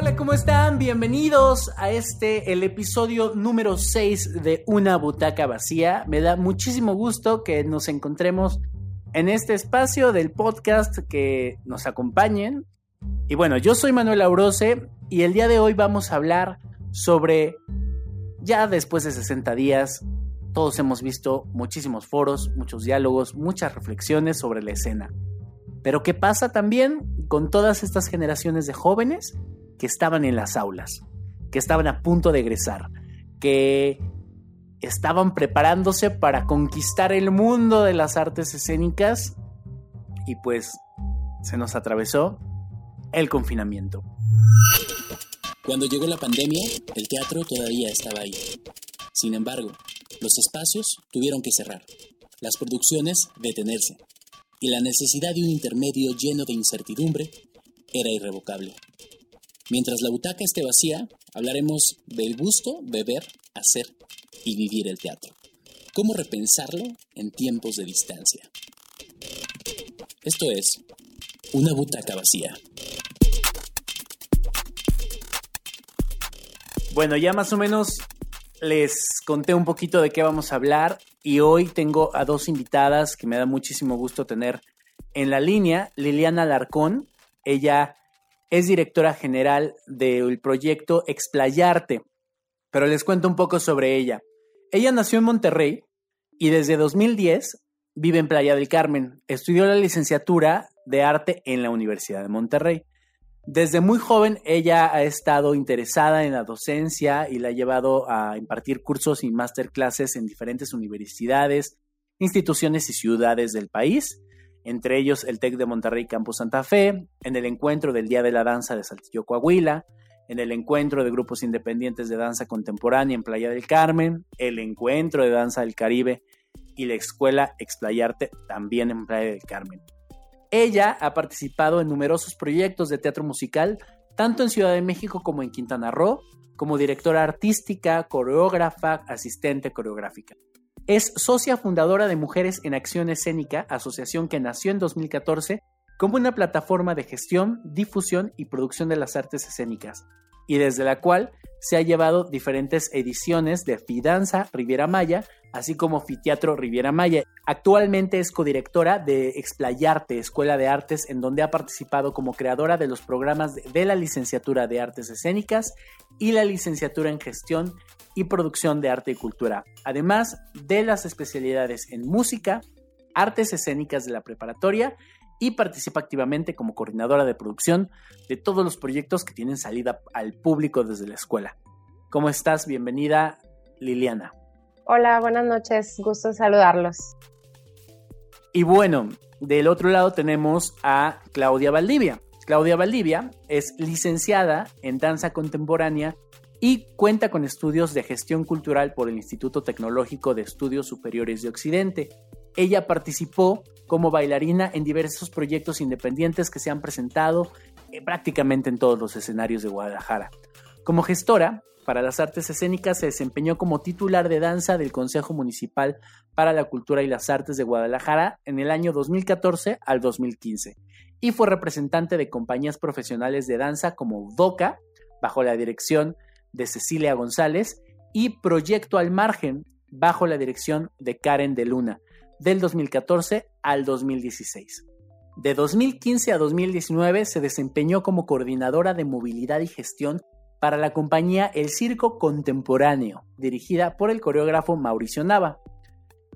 Hola, ¿cómo están? Bienvenidos a este, el episodio número 6 de Una Butaca Vacía. Me da muchísimo gusto que nos encontremos en este espacio del podcast, que nos acompañen. Y bueno, yo soy Manuel Aurose y el día de hoy vamos a hablar sobre, ya después de 60 días, todos hemos visto muchísimos foros, muchos diálogos, muchas reflexiones sobre la escena. Pero ¿qué pasa también con todas estas generaciones de jóvenes que estaban en las aulas, que estaban a punto de egresar, que estaban preparándose para conquistar el mundo de las artes escénicas y pues se nos atravesó el confinamiento. Cuando llegó la pandemia, el teatro todavía estaba ahí. Sin embargo, los espacios tuvieron que cerrar, las producciones detenerse, y la necesidad de un intermedio lleno de incertidumbre era irrevocable. Mientras la butaca esté vacía, hablaremos del gusto, beber, hacer y vivir el teatro. ¿Cómo repensarlo en tiempos de distancia? Esto es Una butaca vacía. Bueno, ya más o menos les conté un poquito de qué vamos a hablar y hoy tengo a dos invitadas que me da muchísimo gusto tener en la línea. Liliana Larcón, ella es directora general del proyecto Explayarte, pero les cuento un poco sobre ella. Ella nació en Monterrey y desde 2010 vive en Playa del Carmen. Estudió la licenciatura de arte en la Universidad de Monterrey. Desde muy joven ella ha estado interesada en la docencia y la ha llevado a impartir cursos y masterclasses en diferentes universidades, instituciones y ciudades del país entre ellos el TEC de Monterrey Campus Santa Fe, en el encuentro del Día de la Danza de Saltillo Coahuila, en el encuentro de grupos independientes de danza contemporánea en Playa del Carmen, el encuentro de danza del Caribe y la escuela Explayarte también en Playa del Carmen. Ella ha participado en numerosos proyectos de teatro musical, tanto en Ciudad de México como en Quintana Roo, como directora artística, coreógrafa, asistente coreográfica. Es socia fundadora de Mujeres en Acción Escénica, asociación que nació en 2014 como una plataforma de gestión, difusión y producción de las artes escénicas, y desde la cual se ha llevado diferentes ediciones de Fidanza Riviera Maya, así como Fiteatro Riviera Maya. Actualmente es codirectora de Explayarte, Escuela de Artes, en donde ha participado como creadora de los programas de la licenciatura de Artes Escénicas y la licenciatura en Gestión y Producción de Arte y Cultura, además de las especialidades en música, artes escénicas de la preparatoria y participa activamente como coordinadora de producción de todos los proyectos que tienen salida al público desde la escuela. ¿Cómo estás? Bienvenida, Liliana. Hola, buenas noches, gusto saludarlos. Y bueno, del otro lado tenemos a Claudia Valdivia. Claudia Valdivia es licenciada en danza contemporánea y cuenta con estudios de gestión cultural por el Instituto Tecnológico de Estudios Superiores de Occidente. Ella participó como bailarina en diversos proyectos independientes que se han presentado eh, prácticamente en todos los escenarios de Guadalajara. Como gestora para las artes escénicas se desempeñó como titular de danza del Consejo Municipal para la Cultura y las Artes de Guadalajara en el año 2014 al 2015 y fue representante de compañías profesionales de danza como DOCA, bajo la dirección de Cecilia González y Proyecto al Margen bajo la dirección de Karen de Luna del 2014 al 2016. De 2015 a 2019 se desempeñó como coordinadora de movilidad y gestión para la compañía El Circo Contemporáneo, dirigida por el coreógrafo Mauricio Nava.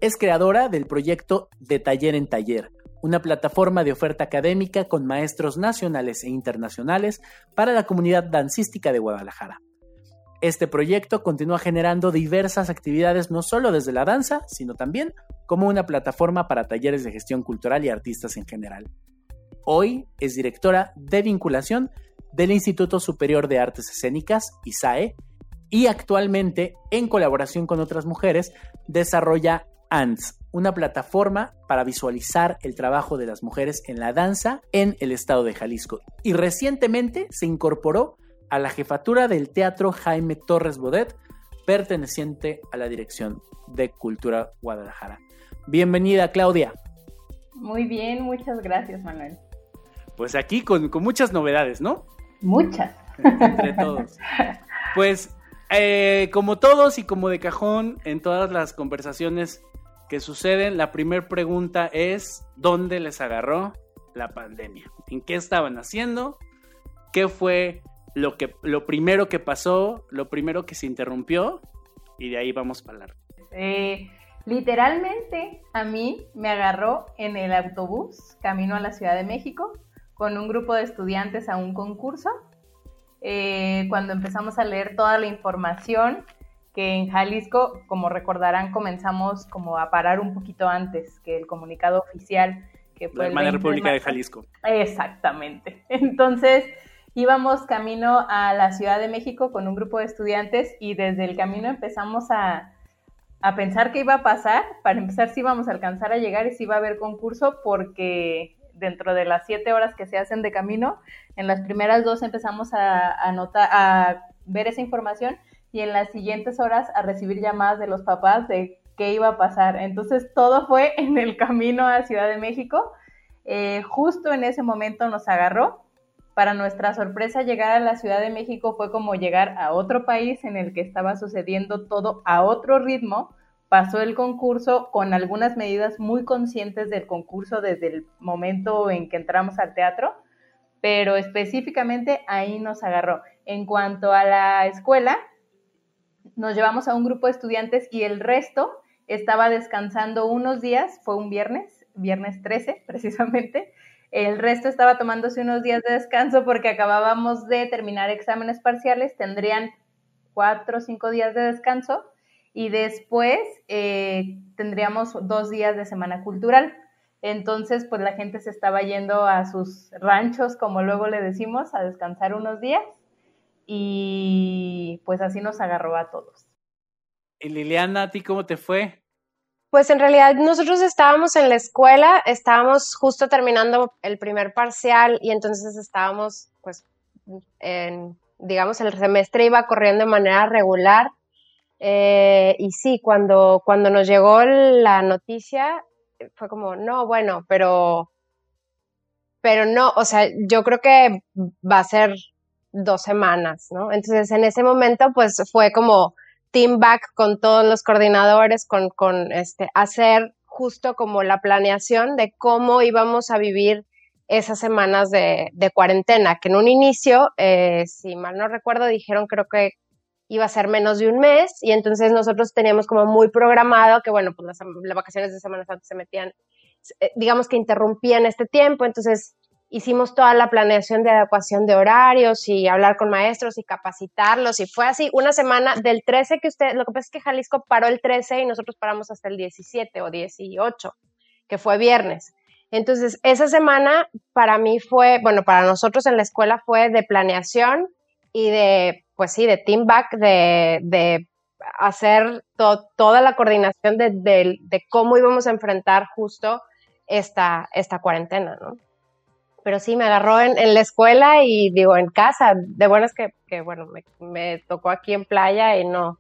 Es creadora del proyecto De Taller en Taller, una plataforma de oferta académica con maestros nacionales e internacionales para la comunidad dancística de Guadalajara. Este proyecto continúa generando diversas actividades no solo desde la danza, sino también como una plataforma para talleres de gestión cultural y artistas en general. Hoy es directora de vinculación del Instituto Superior de Artes Escénicas, ISAE, y actualmente, en colaboración con otras mujeres, desarrolla ANTS, una plataforma para visualizar el trabajo de las mujeres en la danza en el estado de Jalisco. Y recientemente se incorporó a la jefatura del Teatro Jaime Torres Bodet, perteneciente a la Dirección de Cultura Guadalajara. Bienvenida, Claudia. Muy bien, muchas gracias, Manuel. Pues aquí con, muchas novedades, ¿no? Muchas. entre todos. Pues, eh, como todos y como de cajón, en todas las conversaciones que suceden, la primera pregunta es, ¿dónde les agarró la pandemia? ¿En qué estaban haciendo? ¿Qué fue lo, que, lo primero que pasó? ¿Lo primero que se interrumpió? Y de ahí vamos a hablar. Eh, literalmente a mí me agarró en el autobús camino a la Ciudad de México con un grupo de estudiantes a un concurso. Eh, cuando empezamos a leer toda la información, que en Jalisco, como recordarán, comenzamos como a parar un poquito antes que el comunicado oficial que fue la República de, de Jalisco. Exactamente. Entonces íbamos camino a la Ciudad de México con un grupo de estudiantes y desde el camino empezamos a, a pensar qué iba a pasar, para empezar si íbamos a alcanzar a llegar y si iba a haber concurso, porque dentro de las siete horas que se hacen de camino, en las primeras dos empezamos a, a ver esa información y en las siguientes horas a recibir llamadas de los papás de qué iba a pasar. Entonces todo fue en el camino a Ciudad de México. Eh, justo en ese momento nos agarró. Para nuestra sorpresa, llegar a la Ciudad de México fue como llegar a otro país en el que estaba sucediendo todo a otro ritmo pasó el concurso con algunas medidas muy conscientes del concurso desde el momento en que entramos al teatro, pero específicamente ahí nos agarró. En cuanto a la escuela, nos llevamos a un grupo de estudiantes y el resto estaba descansando unos días, fue un viernes, viernes 13 precisamente, el resto estaba tomándose unos días de descanso porque acabábamos de terminar exámenes parciales, tendrían cuatro o cinco días de descanso y después eh, tendríamos dos días de semana cultural. Entonces, pues la gente se estaba yendo a sus ranchos, como luego le decimos, a descansar unos días y pues así nos agarró a todos. Y Liliana, ¿a ti cómo te fue? Pues en realidad nosotros estábamos en la escuela, estábamos justo terminando el primer parcial y entonces estábamos, pues, en, digamos, el semestre iba corriendo de manera regular eh, y sí, cuando, cuando nos llegó la noticia, fue como, no, bueno, pero, pero no, o sea, yo creo que va a ser dos semanas, ¿no? Entonces, en ese momento, pues fue como team back con todos los coordinadores, con, con este, hacer justo como la planeación de cómo íbamos a vivir esas semanas de, de cuarentena, que en un inicio, eh, si mal no recuerdo, dijeron creo que iba a ser menos de un mes y entonces nosotros teníamos como muy programado que, bueno, pues las, vacaciones de Semana Santa se metían, eh, digamos que interrumpían este tiempo, entonces hicimos toda la planeación de adecuación de horarios y hablar con maestros y capacitarlos y fue así una semana del 13 que usted, lo que pasa es que Jalisco paró el 13 y nosotros paramos hasta el 17 o 18, que fue viernes. Entonces, esa semana para mí fue, bueno, para nosotros en la escuela fue de planeación y de pues sí, de team back, de, hacer toda la coordinación de, cómo íbamos a enfrentar justo esta, esta cuarentena, ¿no? Pero sí, me agarró en, la escuela y digo, en casa. De buenas que, que bueno, me, me, tocó aquí en playa y no,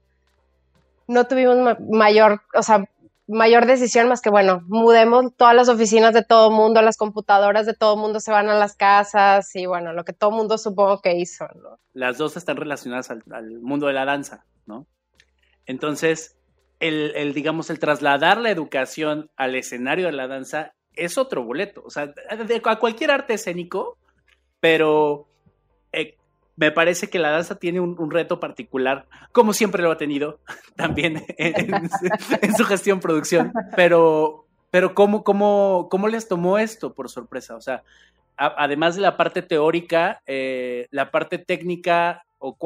no tuvimos mayor, o sea, mayor decisión más que, bueno, mudemos todas las oficinas de todo el mundo, las computadoras de todo el mundo se van a las casas y, bueno, lo que todo el mundo supongo que hizo, ¿no? Las dos están relacionadas al, mundo de la danza, ¿no? Entonces, el, digamos, el trasladar la educación al escenario de la danza es otro boleto, o sea, a cualquier arte escénico, pero eh, me parece que la danza tiene un, reto particular, como siempre lo ha tenido también en, su gestión producción, pero, pero ¿cómo, cómo, ¿cómo les tomó esto por sorpresa? O sea, además de la parte teórica, eh, la parte técnica, o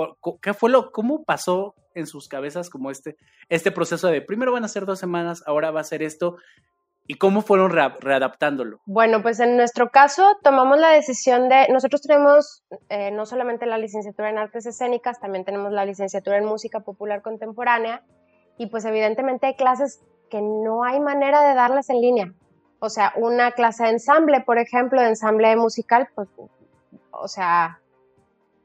¿qué fue lo, cómo pasó en sus cabezas como este, este proceso de primero van a ser dos semanas, ahora va a ser esto, ¿Y cómo fueron readaptándolo? Bueno, pues en nuestro caso tomamos la decisión de, nosotros tenemos eh, no solamente la licenciatura en artes escénicas, también tenemos la licenciatura en música popular contemporánea y pues evidentemente hay clases que no hay manera de darlas en línea. O sea, una clase de ensamble, por ejemplo, de ensamble musical, pues, o sea,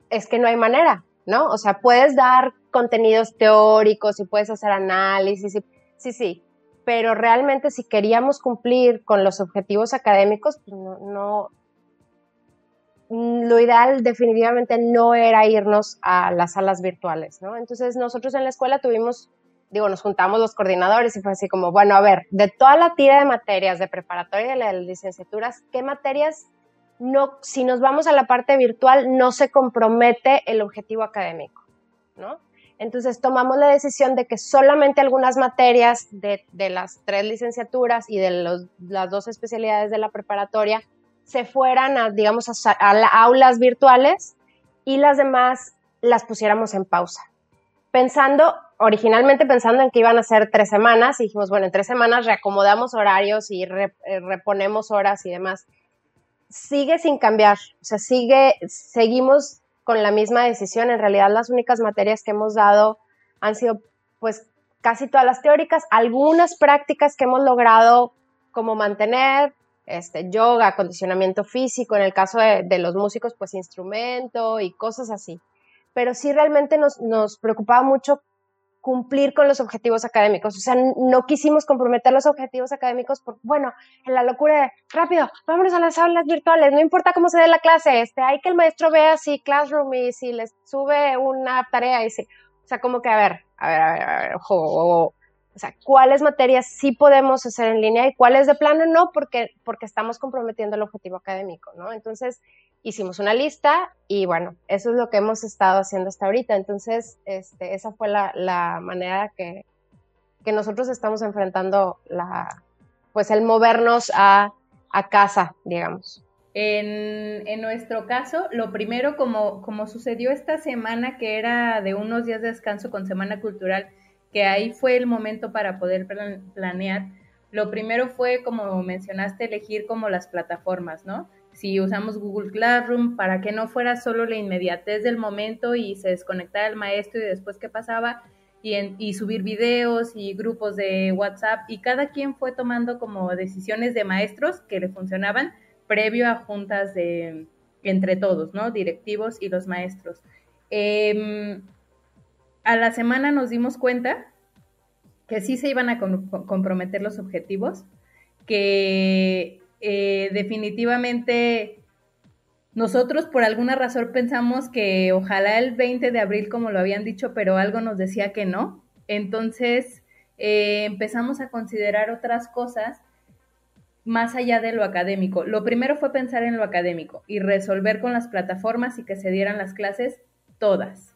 es que no hay manera, ¿no? O sea, puedes dar contenidos teóricos y puedes hacer análisis, y, sí, sí, pero realmente si queríamos cumplir con los objetivos académicos, pues no, mm, lo ideal definitivamente no era irnos a las salas virtuales, ¿no? Entonces nosotros en la escuela tuvimos, digo, nos juntamos los coordinadores y fue así como, bueno, a ver, de toda la tira de materias de preparatoria y de las licenciaturas, ¿qué materias no, si nos vamos a la parte virtual, no se compromete el objetivo académico, ¿no? Entonces tomamos la decisión de que solamente algunas materias de, las tres licenciaturas y de las dos especialidades de la preparatoria se fueran a, digamos, a, aulas virtuales y las demás las pusiéramos en pausa. Pensando, originalmente pensando en que iban a ser tres semanas, y dijimos, bueno, en tres semanas reacomodamos horarios y eh, reponemos horas y demás. Sigue sin cambiar, o sea, sigue, seguimos con la misma decisión. En realidad, las únicas materias que hemos dado han sido, pues, casi todas las teóricas, algunas prácticas que hemos logrado como mantener, este, yoga, acondicionamiento físico, en el caso de, los músicos, pues instrumento y cosas así. Pero sí realmente nos, nos preocupaba mucho cumplir con los objetivos académicos. O sea, no quisimos comprometer los objetivos académicos por, bueno, en la locura de, rápido, vámonos a las aulas virtuales, no importa cómo se dé la clase, este, hay que el maestro vea si Classroom y si les sube una tarea y si, o sea, como que, a ver, a ver, a ver, a ver, ojo, o sea, cuáles materias sí podemos hacer en línea y cuáles de plano no, porque, porque estamos comprometiendo el objetivo académico, ¿no? Entonces, hicimos una lista y bueno, eso es lo que hemos estado haciendo hasta ahorita. Entonces, este, esa fue la, manera que, que, nosotros estamos enfrentando la, pues el movernos a, a casa, digamos. En, en, nuestro caso, lo primero, como, como sucedió esta semana, que era de unos días de descanso con Semana Cultural, que ahí fue el momento para poder planear, lo primero fue, como mencionaste, elegir como las plataformas, ¿no? si usamos Google Classroom, para que no fuera solo la inmediatez del momento y se desconectara el maestro y después qué pasaba, y, subir videos y grupos de WhatsApp, y cada quien fue tomando como decisiones de maestros que le funcionaban previo a juntas de entre todos, ¿no? Directivos y los maestros. Em, a la semana nos dimos cuenta que sí se iban a comprometer los objetivos, que eh, definitivamente nosotros por alguna razón pensamos que ojalá el 20 de abril, como lo habían dicho, pero algo nos decía que no. Entonces eh, empezamos a considerar otras cosas más allá de lo académico. Lo primero fue pensar en lo académico y resolver con las plataformas y que se dieran las clases todas.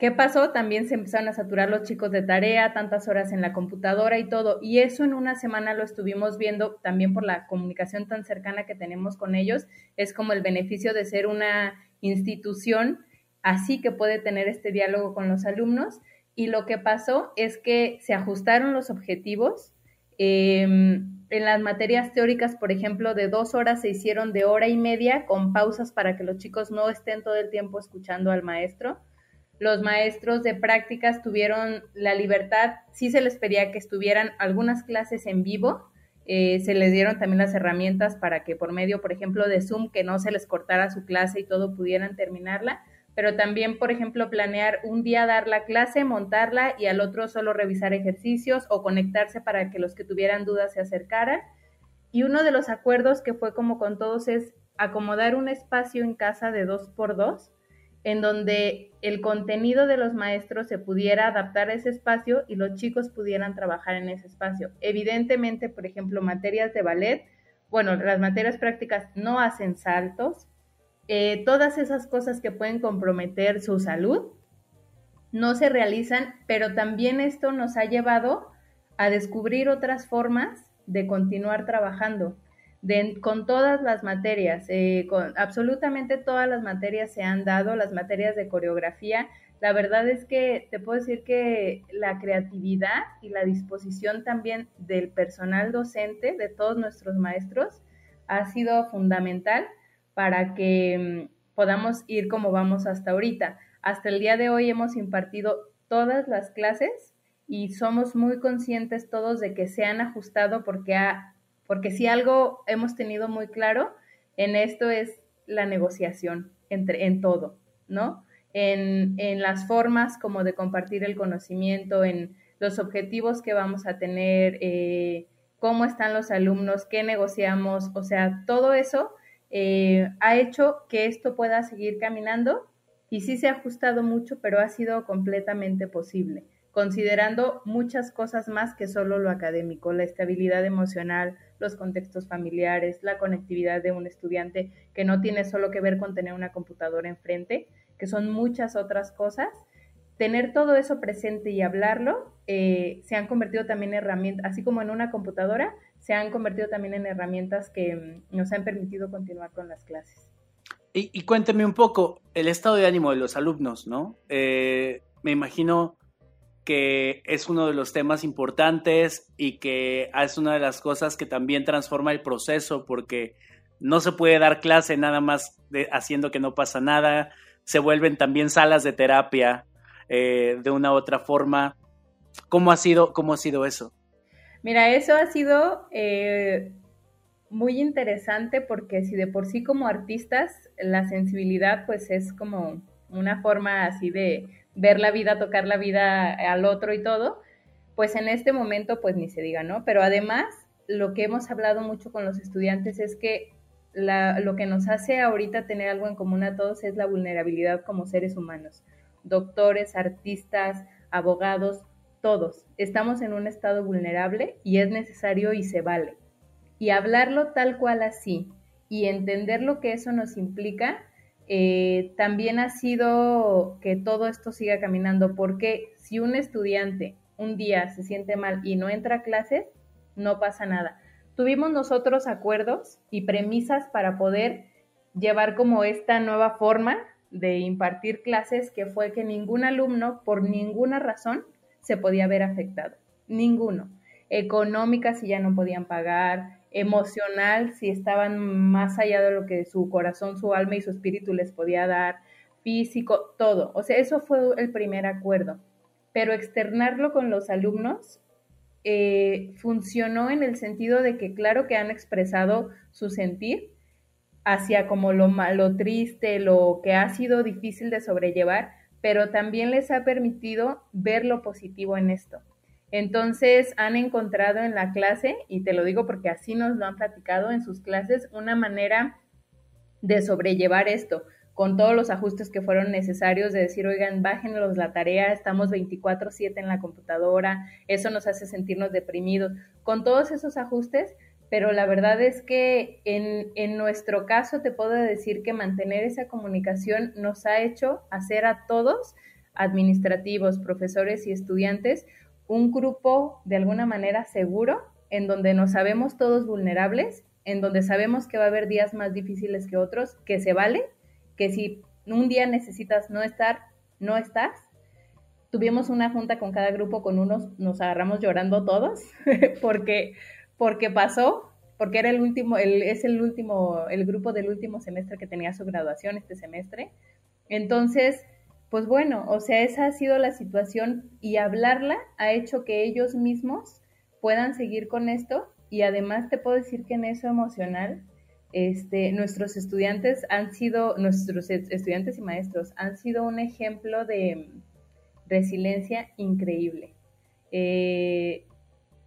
¿Qué pasó? También se empezaron a saturar los chicos de tarea, tantas horas en la computadora y todo. Y eso en una semana lo estuvimos viendo también por la comunicación tan cercana que tenemos con ellos. Es como el beneficio de ser una institución así que puede tener este diálogo con los alumnos. Y lo que pasó es que se ajustaron los objetivos. Em, en las materias teóricas, por ejemplo, de dos horas se hicieron de hora y media con pausas para que los chicos no estén todo el tiempo escuchando al maestro los maestros de prácticas tuvieron la libertad, sí se les pedía que estuvieran algunas clases en vivo, eh, se les dieron también las herramientas para que por medio, por ejemplo, de Zoom, que no se les cortara su clase y todo pudieran terminarla, pero también, por ejemplo, planear un día dar la clase, montarla y al otro solo revisar ejercicios o conectarse para que los que tuvieran dudas se acercaran. Y uno de los acuerdos que fue como con todos es acomodar un espacio en casa de dos por dos en donde el contenido de los maestros se pudiera adaptar a ese espacio y los chicos pudieran trabajar en ese espacio. Evidentemente, por ejemplo, materias de ballet, bueno, las materias prácticas no hacen saltos, eh, todas esas cosas que pueden comprometer su salud no se realizan, pero también esto nos ha llevado a descubrir otras formas de continuar trabajando con todas las materias, eh, con absolutamente todas las materias se han dado, las materias de coreografía. La verdad es que te puedo decir que la creatividad y la disposición también del personal docente, de todos nuestros maestros, ha sido fundamental para que mm, podamos ir como vamos hasta ahorita. Hasta el día de hoy hemos impartido todas las clases y somos muy conscientes todos de que se han ajustado porque ha porque si algo hemos tenido muy claro en esto es la negociación entre, en todo, ¿no? En, las formas como de compartir el conocimiento, en los objetivos que vamos a tener, eh, cómo están los alumnos, qué negociamos, o sea, todo eso eh, ha hecho que esto pueda seguir caminando y sí se ha ajustado mucho, pero ha sido completamente posible, considerando muchas cosas más que solo lo académico, la estabilidad emocional, los contextos familiares, la conectividad de un estudiante que no tiene solo que ver con tener una computadora enfrente, que son muchas otras cosas. Tener todo eso presente y hablarlo eh, se han convertido también en herramientas, así como en una computadora, se han convertido también en herramientas que mm, nos han permitido continuar con las clases. Y, cuénteme un poco el estado de ánimo de los alumnos, ¿no? Eh, me imagino que es uno de los temas importantes y que es una de las cosas que también transforma el proceso porque no se puede dar clase nada más haciendo que no pasa nada, se vuelven también salas de terapia eh, de una u otra forma. ¿Cómo ha sido, cómo ha sido eso? Mira, eso ha sido eh, muy interesante porque si de por sí como artistas la sensibilidad pues es como una forma así de ver la vida, tocar la vida al otro y todo, pues en este momento pues ni se diga, ¿no? Pero además lo que hemos hablado mucho con los estudiantes es que lo que nos hace ahorita tener algo en común a todos es la vulnerabilidad como seres humanos. Doctores, artistas, abogados, todos estamos en un estado vulnerable y es necesario y se vale y hablarlo tal cual así y entender lo que eso nos implica, eh, también ha sido que todo esto siga caminando, porque si un estudiante un día se siente mal y no entra a clases, no pasa nada. Tuvimos nosotros acuerdos y premisas para poder llevar como esta nueva forma de impartir clases, que fue que ningún alumno, por ninguna razón, se podía ver afectado. Ninguno. Económica si ya no podían pagar, emocional, si estaban más allá de lo que su corazón, su alma y su espíritu les podía dar, físico, todo. O sea, eso fue el primer acuerdo. Pero externarlo con los alumnos eh, funcionó en el sentido de que claro que han expresado su sentir hacia como lo malo, triste, lo que ha sido difícil de sobrellevar, pero también les ha permitido ver lo positivo en esto. Entonces han encontrado en la clase, y te lo digo porque así nos lo han platicado en sus clases, una manera de sobrellevar esto, con todos los ajustes que fueron necesarios, de decir, oigan, bájenos la tarea, estamos 24/7 en la computadora, eso nos hace sentirnos deprimidos, con todos esos ajustes, pero la verdad es que en, en nuestro caso te puedo decir que mantener esa comunicación nos ha hecho hacer a todos, administrativos, profesores y estudiantes, un grupo de alguna manera seguro, en donde nos sabemos todos vulnerables, en donde sabemos que va a haber días más difíciles que otros, que se vale, que si un día necesitas no estar, no estás. Tuvimos una junta con cada grupo, con unos nos agarramos llorando todos, porque, porque pasó, porque era el último, el, es el último, el grupo del último semestre que tenía su graduación este semestre. Entonces, pues bueno, o sea, esa ha sido la situación y hablarla ha hecho que ellos mismos puedan seguir con esto y además te puedo decir que en eso emocional, este, nuestros estudiantes han sido, nuestros estudiantes y maestros han sido un ejemplo de resiliencia increíble. Eh,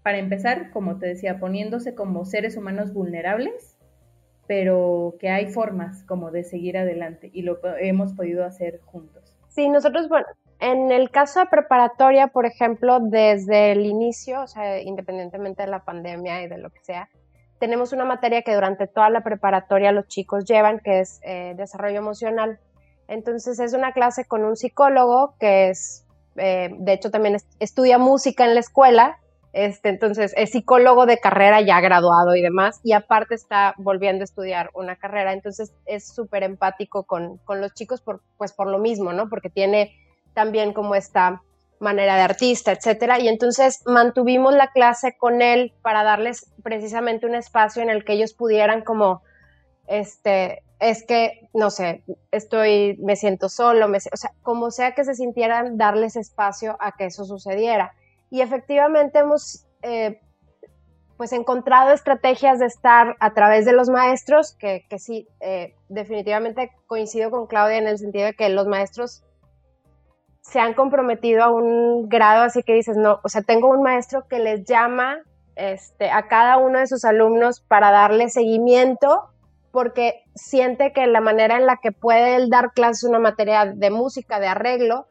para empezar, como te decía, poniéndose como seres humanos vulnerables, pero que hay formas como de seguir adelante y lo hemos podido hacer juntos. Sí, nosotros, bueno, en el caso de preparatoria, por ejemplo, desde el inicio, o sea, independientemente de la pandemia y de lo que sea, tenemos una materia que durante toda la preparatoria los chicos llevan, que es eh, desarrollo emocional. Entonces es una clase con un psicólogo que es, eh, de hecho también estudia música en la escuela este, entonces, es psicólogo de carrera ya graduado y demás, y aparte está volviendo a estudiar una carrera, entonces es súper empático con, con, los chicos por, pues por lo mismo, ¿no? Porque tiene también como esta manera de artista, etcétera, y entonces mantuvimos la clase con él para darles precisamente un espacio en el que ellos pudieran como, este, es que, no sé, estoy, me siento solo, me, o sea, como sea que se sintieran, darles espacio a que eso sucediera y efectivamente hemos eh, pues encontrado estrategias de estar a través de los maestros, que, que sí, eh, definitivamente coincido con Claudia en el sentido de que los maestros se han comprometido a un grado, así que dices, no, o sea, tengo un maestro que les llama este, a cada uno de sus alumnos para darle seguimiento porque siente que la manera en la que puede él dar clases una materia de música, de arreglo,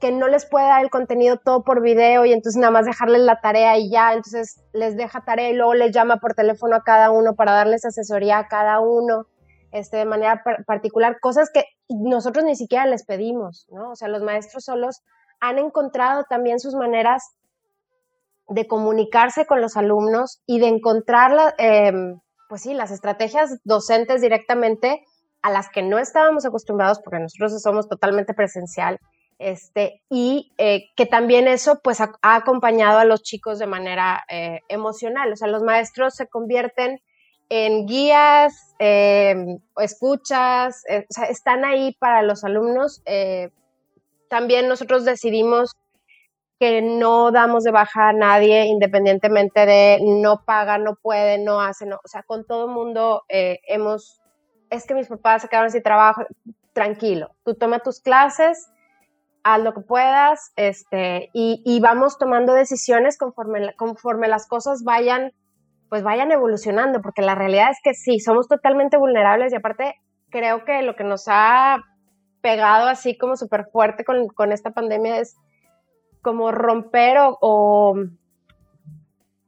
que no les puede dar el contenido todo por video y entonces nada más dejarles la tarea y ya, entonces les deja tarea y luego les llama por teléfono a cada uno para darles asesoría a cada uno, este, de manera particular, cosas que nosotros ni siquiera les pedimos, ¿no? O sea, los maestros solos han encontrado también sus maneras de comunicarse con los alumnos y de encontrar, em, pues sí, las estrategias docentes directamente a las que no estábamos acostumbrados porque nosotros somos totalmente presencial este, y eh, que también eso pues ha, acompañado a los chicos de manera eh, emocional, o sea, los maestros se convierten en guías, em, escuchas, eh, sea, están ahí para los alumnos. también nosotros decidimos que no damos de baja a nadie independientemente de no paga, no puede, no hace, no, o sea, con todo el mundo hemos, es que mis papás se quedaron sin trabajo, tranquilo, tú toma tus clases, haz lo que puedas, este, y, vamos tomando decisiones conforme, conforme las cosas vayan, pues vayan evolucionando, porque la realidad es que sí, somos totalmente vulnerables y aparte creo que lo que nos ha pegado así como súper fuerte con, esta pandemia es como romper o,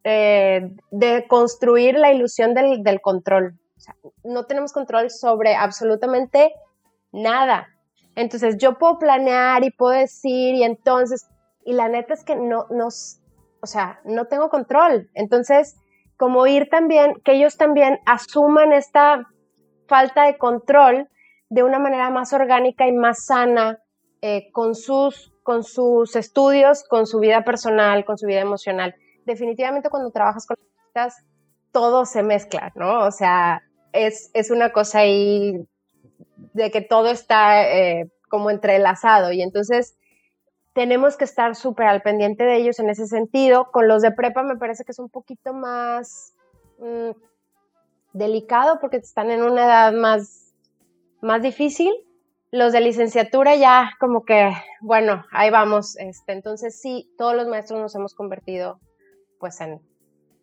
eh, de construir la ilusión del, control. O no tenemos control sobre absolutamente nada. Entonces yo puedo planear y puedo decir y entonces, y la neta es que no, nos, o sea, no tengo control. Entonces, como ir también, que ellos también asuman esta falta de control de una manera más orgánica y más sana eh, con, sus, con sus estudios, con su vida personal, con su vida emocional. Definitivamente cuando trabajas con las todo se mezcla, ¿no? O sea, es, es una cosa ahí de que todo está eh, como entrelazado y entonces tenemos que estar súper al pendiente de ellos en ese sentido. Con los de prepa me parece que es un poquito más mm, delicado porque están en una edad más, más difícil. Los de licenciatura ya como que, bueno, ahí vamos. Este, entonces sí, todos los maestros nos hemos convertido pues en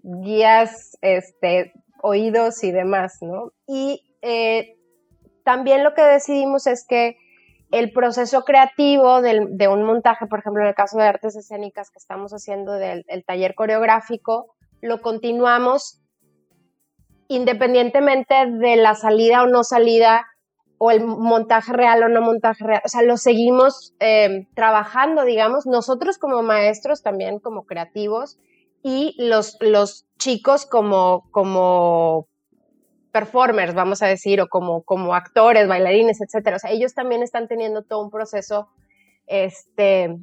guías, este, oídos y demás, ¿no? Y eh, también lo que decidimos es que el proceso creativo de un montaje, por ejemplo, en el caso de artes escénicas que estamos haciendo del taller coreográfico, lo continuamos independientemente de la salida o no salida o el montaje real o no montaje real. O sea, lo seguimos eh, trabajando, digamos, nosotros como maestros también, como creativos, y los, los chicos como, como performers, vamos a decir, o como, como actores, bailarines, etcétera. O sea, ellos también están teniendo todo un proceso, este,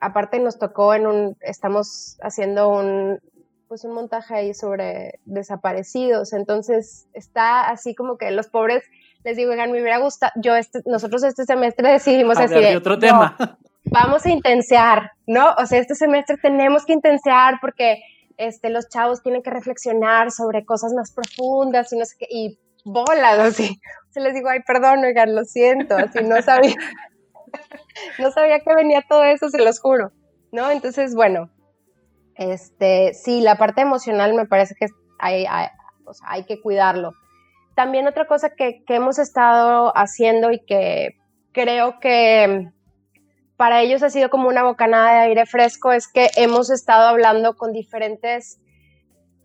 aparte nos tocó en un, estamos haciendo un, pues un montaje ahí sobre desaparecidos, entonces está así como que los pobres, les digo, oigan, me hubiera gustado, yo este, nosotros este semestre decidimos así de, otro tema. vamos a intensear, ¿no? O sea, este semestre tenemos que intensear porque este, los chavos tienen que reflexionar sobre cosas más profundas y no sé qué, y bolas, así. Se les digo, ay, perdón, oigan, lo siento, así no sabía, no sabía que venía todo eso, se los juro, ¿no? Entonces, bueno, este, sí, la parte emocional me parece que hay, hay, que cuidarlo. También otra cosa que, que hemos estado haciendo y que creo que para ellos ha sido como una bocanada de aire fresco, es que hemos estado hablando con diferentes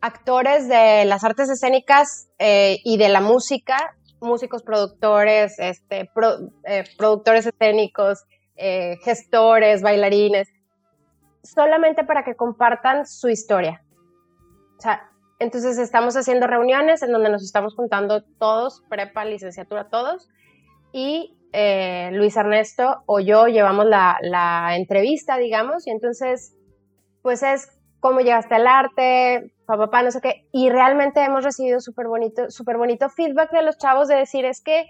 actores de las artes escénicas eh, y de la música, músicos, productores, este, eh, productores escénicos, eh, gestores, bailarines, solamente para que compartan su historia. O sea, entonces estamos haciendo reuniones en donde nos estamos juntando todos, prepa, licenciatura, todos, y eh, Luis Ernesto o yo llevamos la, entrevista, digamos, y entonces, pues es cómo llegaste al arte, papá, papá, no sé qué, y realmente hemos recibido súper bonito, súper bonito feedback de los chavos de decir, es que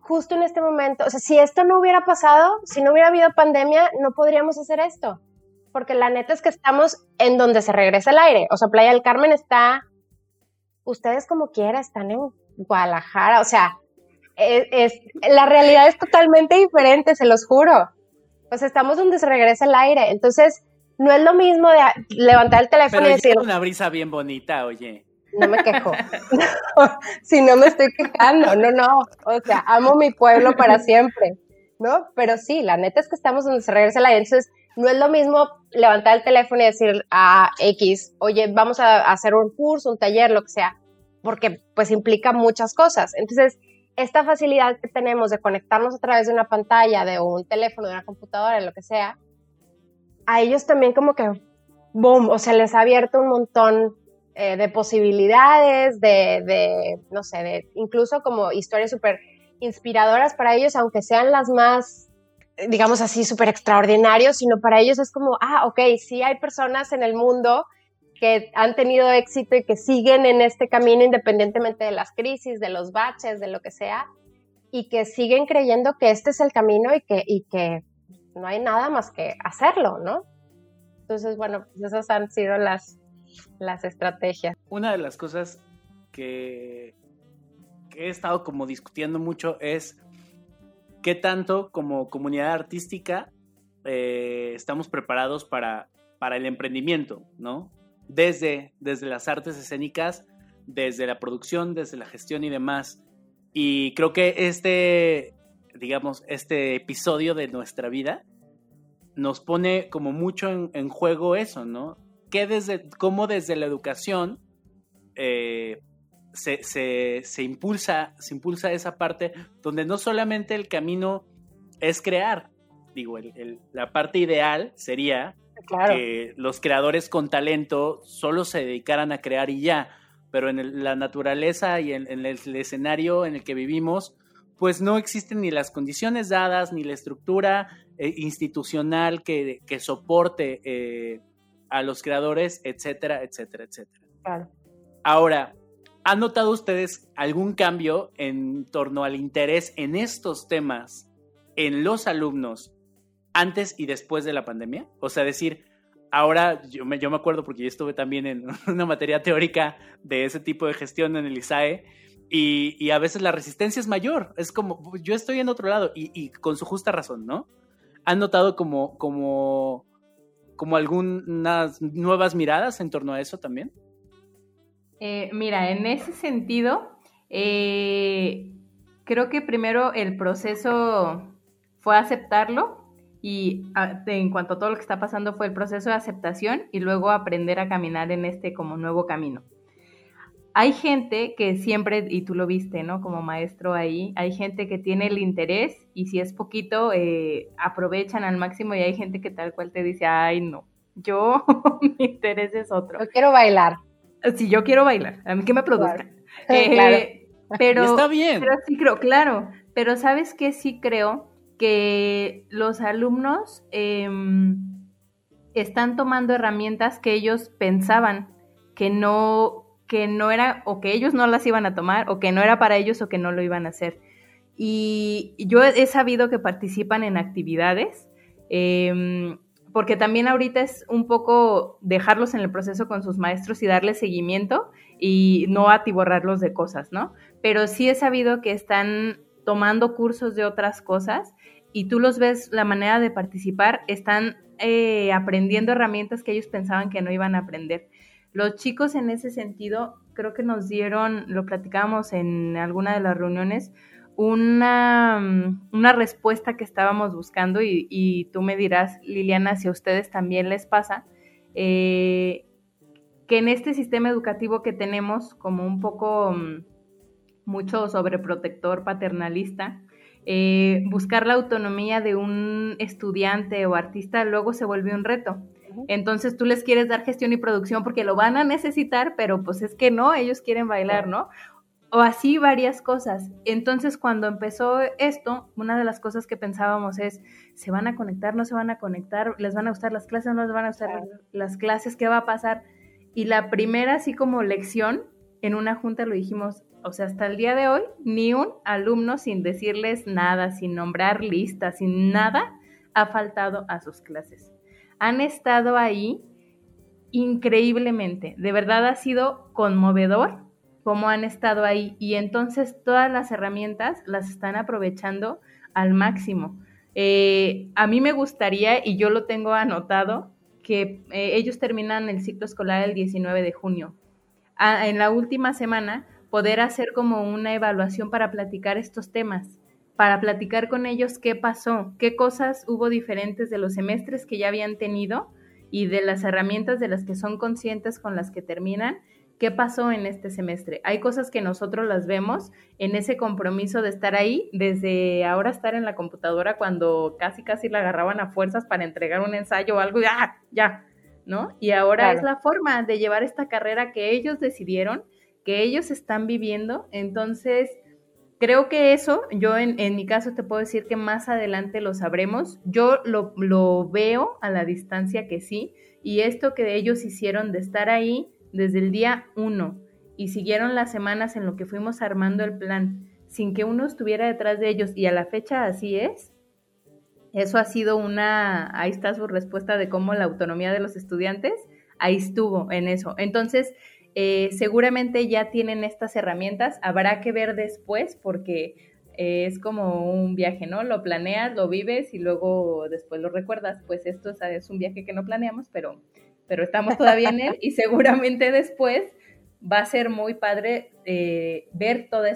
justo en este momento, o sea, si esto no hubiera pasado, si no hubiera habido pandemia, no podríamos hacer esto, porque la neta es que estamos en donde se regresa el aire, o sea, Playa del Carmen está, ustedes como quiera, están en Guadalajara, o sea, es, la realidad es totalmente diferente, se los juro. Pues estamos donde se regresa el aire. Entonces, no es lo mismo de levantar el teléfono y decir. una brisa bien bonita, oye. no me quejo. si no me estoy quejando, no, no. O sea, amo mi pueblo para siempre, ¿no? Pero sí, la neta es que estamos donde se regresa la Entonces, no es lo mismo levantar el teléfono y decir a X, oye, vamos a hacer un curso, un taller, lo que sea, porque pues implica muchas cosas. Entonces, esta facilidad que tenemos de conectarnos a través de una pantalla, de un teléfono, de una computadora, lo que sea, a ellos también como que, boom, o sea, les ha abierto un montón eh, de posibilidades, de, de, no sé, de incluso como historias súper inspiradoras para ellos, aunque sean las más, digamos así, súper extraordinarios, sino para ellos es como, ah, ok, sí hay personas en el mundo que han tenido éxito y que siguen en este camino independientemente de las crisis, de los baches, de lo que sea, y que siguen creyendo que este es el camino y que, y que no hay nada más que hacerlo, ¿no? Entonces, bueno, pues esas han sido las, las estrategias. Una de las cosas que, he estado como discutiendo mucho es qué tanto como comunidad artística eh, estamos preparados para, para el emprendimiento, ¿no? Desde, desde las artes escénicas, desde la producción, desde la gestión y demás. Y creo que este, digamos, este episodio de nuestra vida nos pone como mucho en, juego eso, ¿no? Que desde, cómo desde la educación eh, se, impulsa, se impulsa esa parte donde no solamente el camino es crear, digo, la parte ideal sería que los creadores con talento solo se dedicaran a crear y ya, pero en la naturaleza y en, el escenario en el que vivimos, pues no existen ni las condiciones dadas, ni la estructura eh, institucional que, soporte eh, a los creadores, etcétera, etcétera, etcétera. Ahora, ¿han notado ustedes algún cambio en torno al interés en estos temas en los alumnos antes y después de la pandemia? O sea, decir, ahora yo me, yo me acuerdo porque yo estuve también en una materia teórica de ese tipo de gestión en el ISAE y, a veces la resistencia es mayor. Es como, yo estoy en otro lado y, con su justa razón, ¿no? ¿Han notado como, como, como algunas nuevas miradas en torno a eso también? Eh, mira, en ese sentido, eh, creo que primero el proceso fue aceptarlo y en cuanto a todo lo que está pasando fue el proceso de aceptación y luego aprender a caminar en este como nuevo camino hay gente que siempre, y tú lo viste, ¿no? Como maestro ahí, hay gente que tiene el interés y si es poquito, eh, aprovechan al máximo y hay gente que tal cual te dice, ay, no, yo, mi interés es otro. Yo quiero bailar. Sí, yo quiero bailar, a mí que me produzcan. Eh, pero, está bien. Pero sí creo, claro, pero ¿sabes qué? Sí creo que los alumnos em, están tomando herramientas que ellos pensaban que no que no era, o que ellos no las iban a tomar, o que no era para ellos, o que no lo iban a hacer. Y yo he sabido que participan en actividades, em, porque también ahorita es un poco dejarlos en el proceso con sus maestros y darles seguimiento y no atiborrarlos de cosas, ¿no? Pero sí he sabido que están tomando cursos de otras cosas y tú los ves, la manera de participar, están eh, aprendiendo herramientas que ellos pensaban que no iban a aprender. Los chicos en ese sentido creo que nos dieron, lo platicábamos en alguna de las reuniones, una, mm, una respuesta que estábamos buscando y, tú me dirás, Liliana, si a ustedes también les pasa, eh, que en este sistema educativo que tenemos como un poco mm, mucho sobreprotector paternalista, eh, buscar la autonomía de un estudiante o artista luego se vuelve un reto. Entonces tú les quieres dar gestión y producción porque lo van a necesitar, pero pues es que no, ellos quieren bailar, ¿no? O así varias cosas. Entonces cuando empezó esto, una de las cosas que pensábamos es, ¿se van a conectar, no se van a conectar? ¿Les van a gustar las clases, no les van a gustar las clases? ¿Qué va a pasar? Y la primera, así como lección, en una junta lo dijimos, o sea, hasta el día de hoy, ni un alumno sin decirles nada, sin nombrar listas, sin nada, ha faltado a sus clases han estado ahí increíblemente. De verdad ha sido conmovedor cómo han estado ahí y entonces todas las herramientas las están aprovechando al máximo. Eh, a mí me gustaría, y yo lo tengo anotado, que eh, ellos terminan el ciclo escolar el 19 de junio. en la última semana poder hacer como una evaluación para platicar estos temas, para platicar con ellos qué pasó, qué cosas hubo diferentes de los semestres que ya habían tenido y de las herramientas de las que son conscientes con las que terminan qué pasó en este semestre. Hay cosas que nosotros las vemos en ese compromiso de estar ahí, desde ahora estar en la computadora cuando casi casi la agarraban a fuerzas para entregar un ensayo o algo y ¡ah! ya, ¿no? Y ahora es la forma de llevar esta carrera que ellos decidieron, que ellos están viviendo. Entonces, creo que eso, yo en, mi caso te puedo decir que más adelante lo sabremos. Yo lo, lo veo a la distancia que sí. Y esto que ellos hicieron de estar ahí, desde el día uno y siguieron las semanas en lo que fuimos armando el plan sin que uno estuviera detrás de ellos y a la fecha así es, eso ha sido una, ahí está su respuesta de cómo la autonomía de los estudiantes, ahí estuvo en eso. Entonces, eh, seguramente ya tienen estas herramientas, habrá que ver después porque eh, es como un viaje, ¿no? Lo planeas, lo vives y luego después lo recuerdas. Pues esto es un viaje que no planeamos, pero pero estamos todavía en él y seguramente después va a ser muy padre eh, ver todos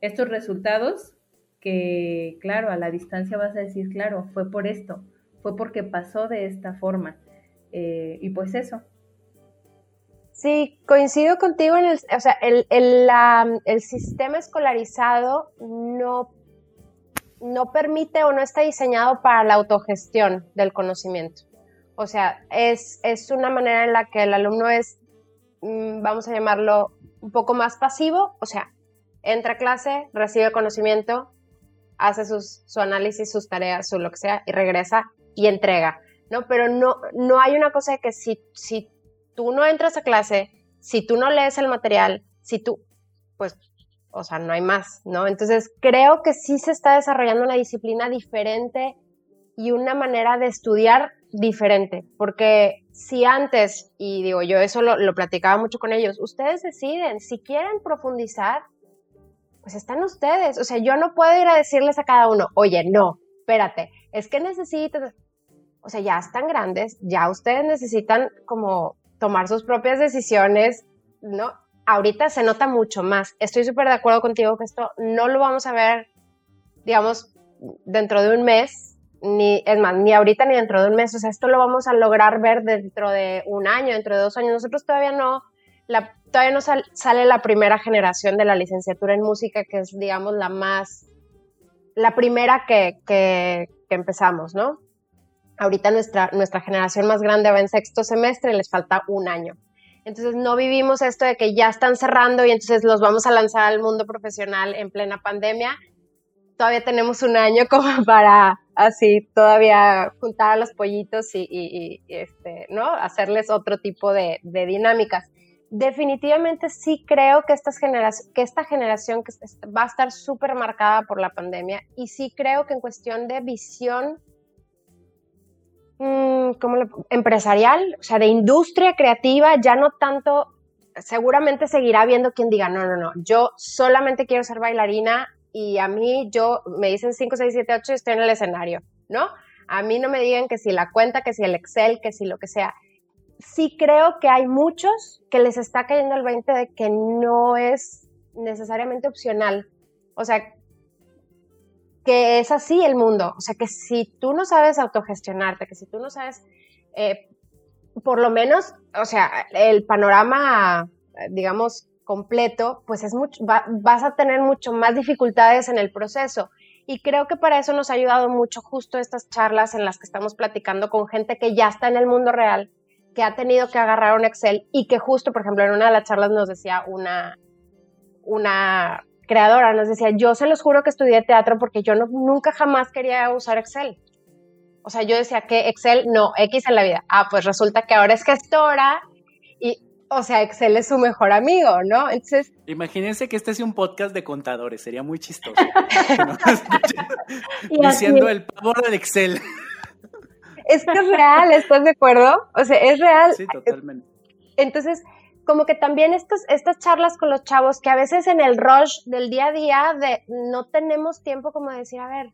estos resultados que, claro, a la distancia vas a decir, claro, fue por esto, fue porque pasó de esta forma. Eh, y pues eso. Sí, coincido contigo en el, o sea, el, el sistema escolarizado no, no permite o no está diseñado para la autogestión del conocimiento. O sea, es, una manera en la que el alumno es, mm, vamos a llamarlo, un poco más pasivo, o sea, entra a clase, recibe conocimiento, hace su análisis, sus tareas, su lo que sea, y regresa y entrega, ¿no? Pero no, no hay una cosa de que si, si tú no entras a clase, si tú no lees el material, si tú, pues, o sea, no hay más, ¿no? Entonces, creo que sí se está desarrollando una disciplina diferente y una manera de estudiar diferente, porque si antes, y digo yo eso lo, platicaba mucho con ellos, ustedes deciden, si quieren profundizar, pues están ustedes, o sea, yo no puedo ir a decirles a cada uno, oye, no, espérate, es que necesitan, o sea, ya están grandes, ya ustedes necesitan como tomar sus propias decisiones, ¿no? Ahorita se nota mucho más. Estoy súper de acuerdo contigo que esto no lo vamos a ver, digamos, dentro de un mes, ni, es más, ni ahorita ni dentro de un mes, o sea, esto lo vamos a lograr ver dentro de un año, dentro de dos años. Nosotros todavía no, la, todavía no sale la primera generación de la licenciatura en música, que es, digamos, la más, la primera que, que, que empezamos, ¿no? Ahorita nuestra, nuestra generación más grande va en sexto semestre, les falta un año. Entonces no vivimos esto de que ya están cerrando y entonces los vamos a lanzar al mundo profesional en plena pandemia. Todavía tenemos un año como para así todavía juntar a los pollitos y, este, ¿no? hacerles otro tipo de, dinámicas. Definitivamente sí creo que, estas que esta generación va a estar súper marcada por la pandemia y sí creo que en cuestión de visión mmm, como empresarial, o sea, de industria creativa, ya no tanto, seguramente seguirá habiendo quien diga, no, no, no, yo solamente quiero ser bailarina y a mí yo me dicen 5, 6, 7, 8 y estoy en el escenario, ¿no? A mí no me digan que si la cuenta, que si el Excel, que si lo que sea. Sí creo que hay muchos que les está cayendo el 20 de que no es necesariamente opcional. O sea, que es así el mundo. O sea, que si tú no sabes autogestionarte, que si tú no sabes, eh, por lo menos, o sea, el panorama, digamos, completo, pues es mucho, vas a tener mucho más dificultades en el proceso. Y creo que para eso nos ha ayudado mucho justo estas charlas en las que estamos platicando con gente que ya está en el mundo real, que ha tenido que agarrar un Excel y que justo, por ejemplo, en una de las charlas nos decía una, una creadora, nos decía, yo se los juro que estudié teatro porque yo no, nunca jamás quería usar Excel. O sea, yo decía que Excel, no, X en la vida. Ah, pues resulta que ahora es gestora y o sea, Excel es su mejor amigo, ¿no? Entonces. Imagínense que este es un podcast de contadores, sería muy chistoso. diciendo el pavor del Excel. Es que es real, ¿estás de acuerdo? O sea, es real. Sí, totalmente. Entonces, como que también estas, estas charlas con los chavos, que a veces en el rush del día a día no tenemos tiempo como decir, a ver,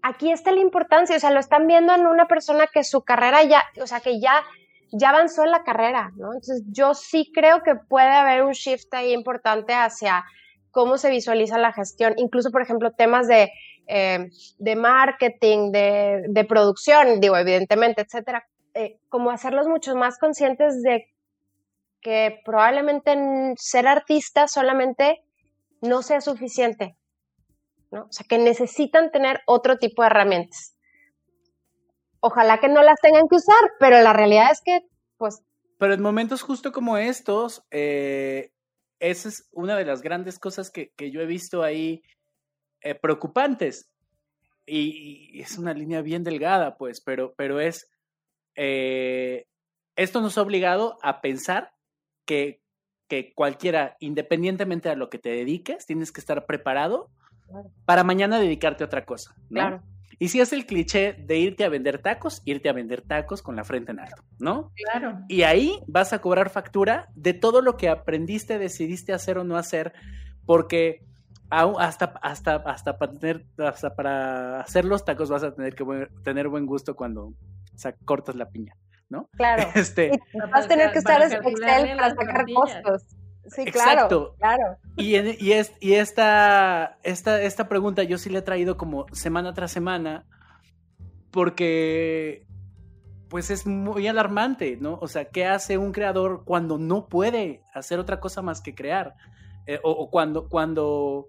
aquí está la importancia, o sea, lo están viendo en una persona que su carrera ya, o sea, que ya ya avanzó en la carrera, ¿no? Entonces yo sí creo que puede haber un shift ahí importante hacia cómo se visualiza la gestión, incluso por ejemplo temas de, eh, de marketing, de, de, producción, digo, evidentemente, etcétera, eh, como hacerlos mucho más conscientes de que probablemente ser artista solamente no sea suficiente, ¿no? O sea, que necesitan tener otro tipo de herramientas. Ojalá que no las tengan que usar, pero la realidad es que, pues... Pero en momentos justo como estos, eh, esa es una de las grandes cosas que, yo he visto ahí eh, preocupantes. Y, es una línea bien delgada, pues, pero, pero es... Eh, esto nos ha obligado a pensar que, que cualquiera, independientemente de lo que te dediques, tienes que estar preparado para mañana dedicarte a otra cosa. Claro. Y si es el cliché de irte a vender tacos, irte a vender tacos con la frente en alto, ¿no? Claro. Y ahí vas a cobrar factura de todo lo que aprendiste, decidiste hacer o no hacer, porque hasta, hasta, hasta, para, tener, hasta para hacer los tacos vas a tener que tener buen gusto cuando cortas la piña, ¿no? Claro. Este, vas a tener que estar en Excel para sacar costos. Sí, claro. claro. Y, y, es, y esta, esta, esta pregunta yo sí le he traído como semana tras semana porque pues es muy alarmante, ¿no? O sea, ¿qué hace un creador cuando no puede hacer otra cosa más que crear? Eh, o, cuando, cuando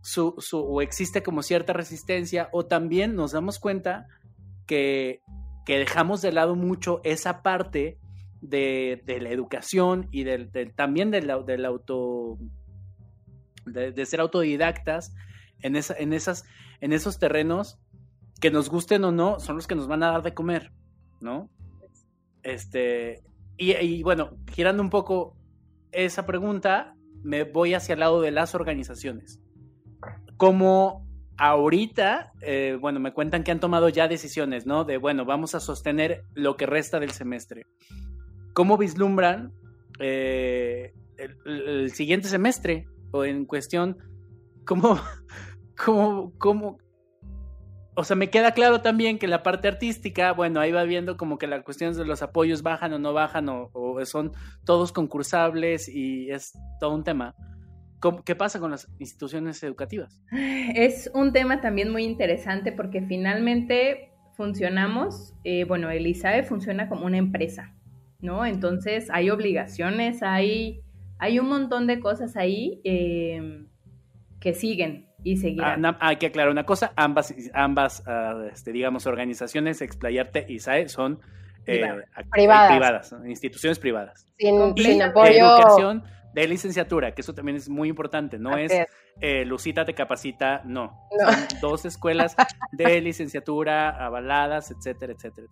su, su, o existe como cierta resistencia, o también nos damos cuenta que, que dejamos de lado mucho esa parte de, la educación y del, también del, auto, de, ser autodidactas en, en, esas, en esos terrenos que nos gusten o no, son los que nos van a dar de comer, ¿no? Este, y, bueno, girando un poco esa pregunta, me voy hacia el lado de las organizaciones. Como ahorita, eh, bueno, me cuentan que han tomado ya decisiones, ¿no? De, bueno, vamos a sostener lo que resta del semestre. ¿Cómo vislumbran eh, el, siguiente semestre? O en cuestión, ¿cómo, cómo, cómo, o sea, me queda claro también que la parte artística, bueno, ahí va viendo como que las cuestiones de los apoyos bajan o no bajan, o, son todos concursables y es todo un tema. ¿Qué pasa con las instituciones educativas? Es un tema también muy interesante porque finalmente funcionamos, eh, bueno, el ISAE funciona como una empresa. ¿no? Entonces hay obligaciones, hay, hay un montón de cosas ahí em, que siguen y seguirán. Ah, hay que aclarar una cosa, ambas, ambas ah, este, digamos, organizaciones, Explayarte y SAE, son eh, privadas. privadas. instituciones privadas. Sin, sin apoyo de licenciatura, que eso también es muy importante, no es, eh, Lucita te capacita, no. Son dos escuelas de licenciatura avaladas, etcétera, etcétera.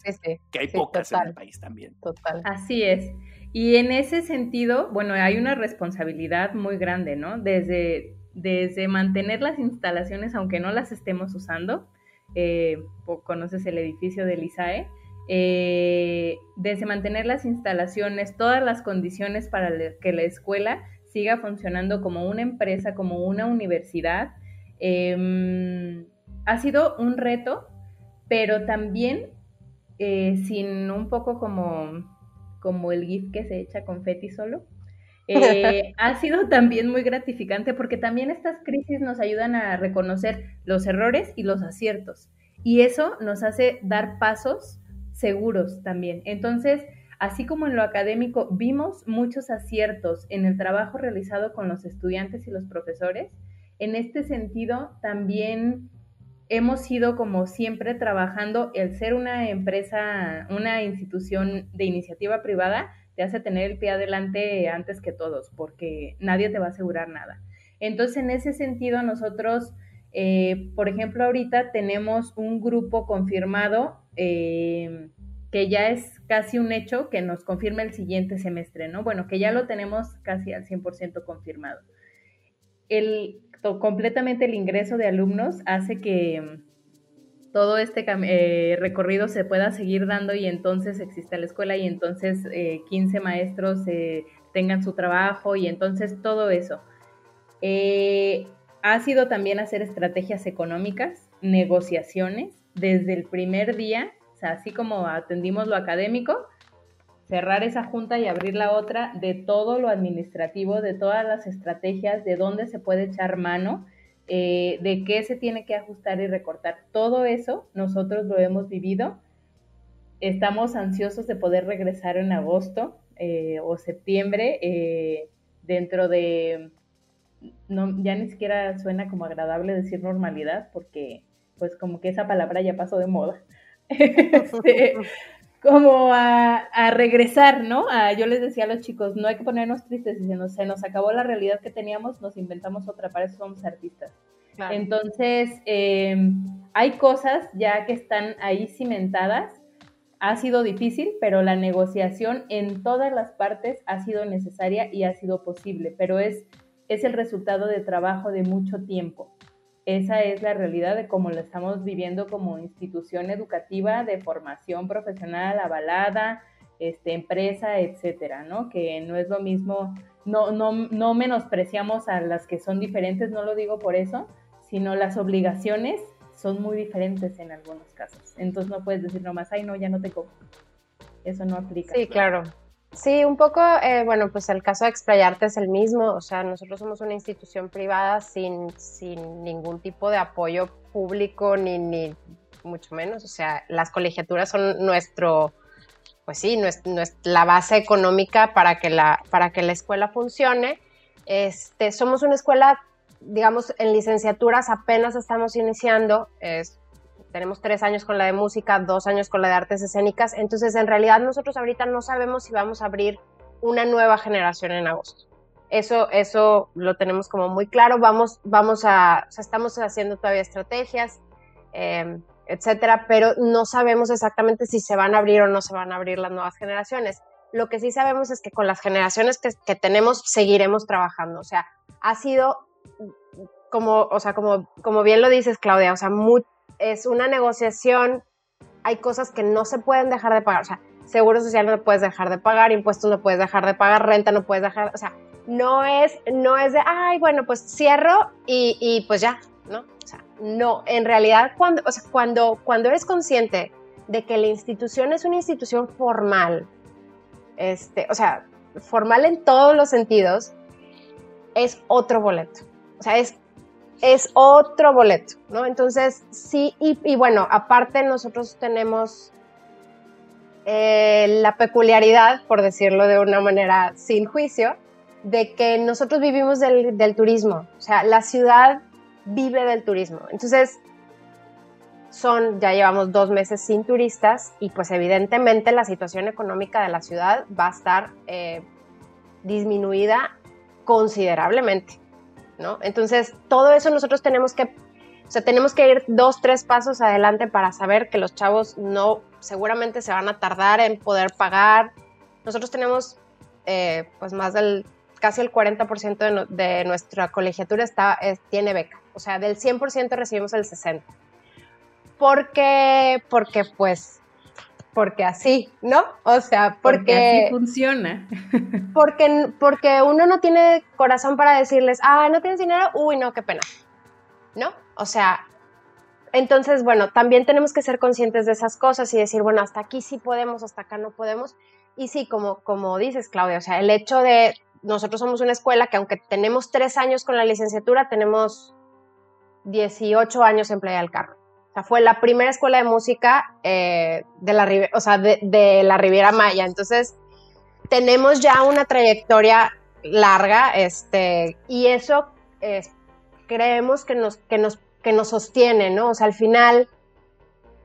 que hay pocas en el país también. Total. Así es. Y en ese sentido, bueno, hay una responsabilidad muy grande, ¿no? Desde, desde mantener las instalaciones, aunque no las estemos usando, eh, conoces el edificio del ISAE, eh, desde mantener las instalaciones, todas las condiciones para que la escuela siga funcionando como una empresa, como una universidad. Em, ha sido un reto, pero también eh, sin un poco como, como el GIF que se echa confeti solo. Eh, ha sido también muy gratificante porque también estas crisis nos ayudan a reconocer los errores y los aciertos. Y eso nos hace dar pasos seguros también. Entonces, así como en lo académico vimos muchos aciertos en el trabajo realizado con los estudiantes y los profesores, en este sentido también hemos ido como siempre trabajando el ser una empresa, una institución de iniciativa privada, te hace tener el pie adelante antes que todos, porque nadie te va a asegurar nada. Entonces, en ese sentido, nosotros, eh, por ejemplo, ahorita tenemos un grupo confirmado eh, que ya es casi un hecho que nos confirma el siguiente semestre, ¿no? Bueno, que ya lo tenemos casi al 100% confirmado. El, completamente el ingreso de alumnos hace que mm, todo este eh, recorrido se pueda seguir dando y entonces exista la escuela y entonces 15 maestros tengan su trabajo y entonces todo eso. ha sido también hacer estrategias económicas, negociaciones, desde el primer día, así como atendimos lo académico, cerrar esa junta y abrir la otra de todo lo administrativo, de todas las estrategias, de dónde se puede echar mano, eh, de qué se tiene que ajustar y recortar. Todo eso nosotros lo hemos vivido. Estamos ansiosos de poder regresar en agosto eh, o septiembre eh, dentro de, ya ni siquiera suena como agradable decir normalidad porque pues como que esa palabra ya pasó de moda. Este, como a, regresar, ¿no? yo les decía a los chicos, no hay que ponernos tristes, si se nos, se nos acabó la realidad que teníamos, nos inventamos otra, para eso somos artistas. Entonces, em, hay cosas ya que están ahí cimentadas, ha sido difícil, pero la negociación en todas las partes ha sido necesaria y ha sido posible, pero es, es el resultado de trabajo de mucho tiempo. Esa es la realidad de cómo lo estamos viviendo como institución educativa de formación profesional avalada, este, empresa, etcétera, ¿no? Que no es lo mismo, no, no, no menospreciamos a las que son diferentes, no lo digo por eso, sino las obligaciones son muy diferentes en algunos casos. Entonces no puedes decir nomás, ay, no, ya no tengo. Eso no aplica. Sí, claro. Sí, un poco, eh, bueno, pues el caso de Explayarte es el mismo, o sea, nosotros somos una institución privada sin, sin ningún tipo de apoyo público ni, ni mucho menos, o sea, las colegiaturas son nuestro, pues sí, la base económica para que la, para que la escuela funcione. Este, somos una escuela, digamos, en licenciaturas apenas estamos iniciando, tenemos tres años con la de música, dos años con la de artes escénicas, entonces en realidad nosotros ahorita no sabemos si vamos a abrir una nueva generación en agosto. Eso, eso lo tenemos como muy claro, vamos, vamos a, o sea, estamos haciendo todavía estrategias, em, etcétera, pero no sabemos exactamente si se van a abrir o no se van a abrir las nuevas generaciones. Lo que sí sabemos es que con las generaciones que, que tenemos seguiremos trabajando, o sea, ha sido como, o sea, como, como bien lo dices, Claudia, o sea, muy, es una negociación, hay cosas que no se pueden dejar de pagar, o sea, seguro social no puedes dejar de pagar, impuestos no puedes dejar de pagar, renta no puedes dejar, o sea, no es, no es de, ay, bueno, pues cierro y, y pues ya, ¿no? O sea, no, en realidad cuando, o sea, cuando, cuando eres consciente de que la institución es una institución formal, este, o sea, formal en todos los sentidos, es otro boleto. O sea, es es otro boleto, ¿no? Entonces, sí, y, bueno, aparte nosotros tenemos eh, la peculiaridad, por decirlo de una manera sin juicio, de que nosotros vivimos del, turismo, o sea, la ciudad vive del turismo. Entonces, son, ya llevamos dos meses sin turistas y pues evidentemente la situación económica de la ciudad va a estar eh, disminuida considerablemente. Entonces, todo eso nosotros tenemos que, o sea, tenemos que ir dos, tres pasos adelante para saber que los chavos no, seguramente se van a tardar en poder pagar. Nosotros tenemos, eh, pues, más del, casi el 40% de, nuestra colegiatura está, tiene beca. O sea, del 100% recibimos el 60%. Porque, porque pues porque así, ¿no? O sea, porque, así funciona. Porque, porque uno no tiene corazón para decirles, ah, no tienes dinero, uy, no, qué pena, ¿no? O sea, entonces, bueno, también tenemos que ser conscientes de esas cosas y decir, bueno, hasta aquí sí podemos, hasta acá no podemos. Y sí, como, como dices, Claudia, o sea, el hecho de, nosotros somos una escuela que aunque tenemos tres años con la licenciatura, tenemos 18 años en Playa del Carro fue la primera escuela de música eh, de, la, o sea, de, la Riviera Maya. Entonces, tenemos ya una trayectoria larga este, y eso creemos que nos, que, nos, que nos sostiene, ¿no? O sea, al final,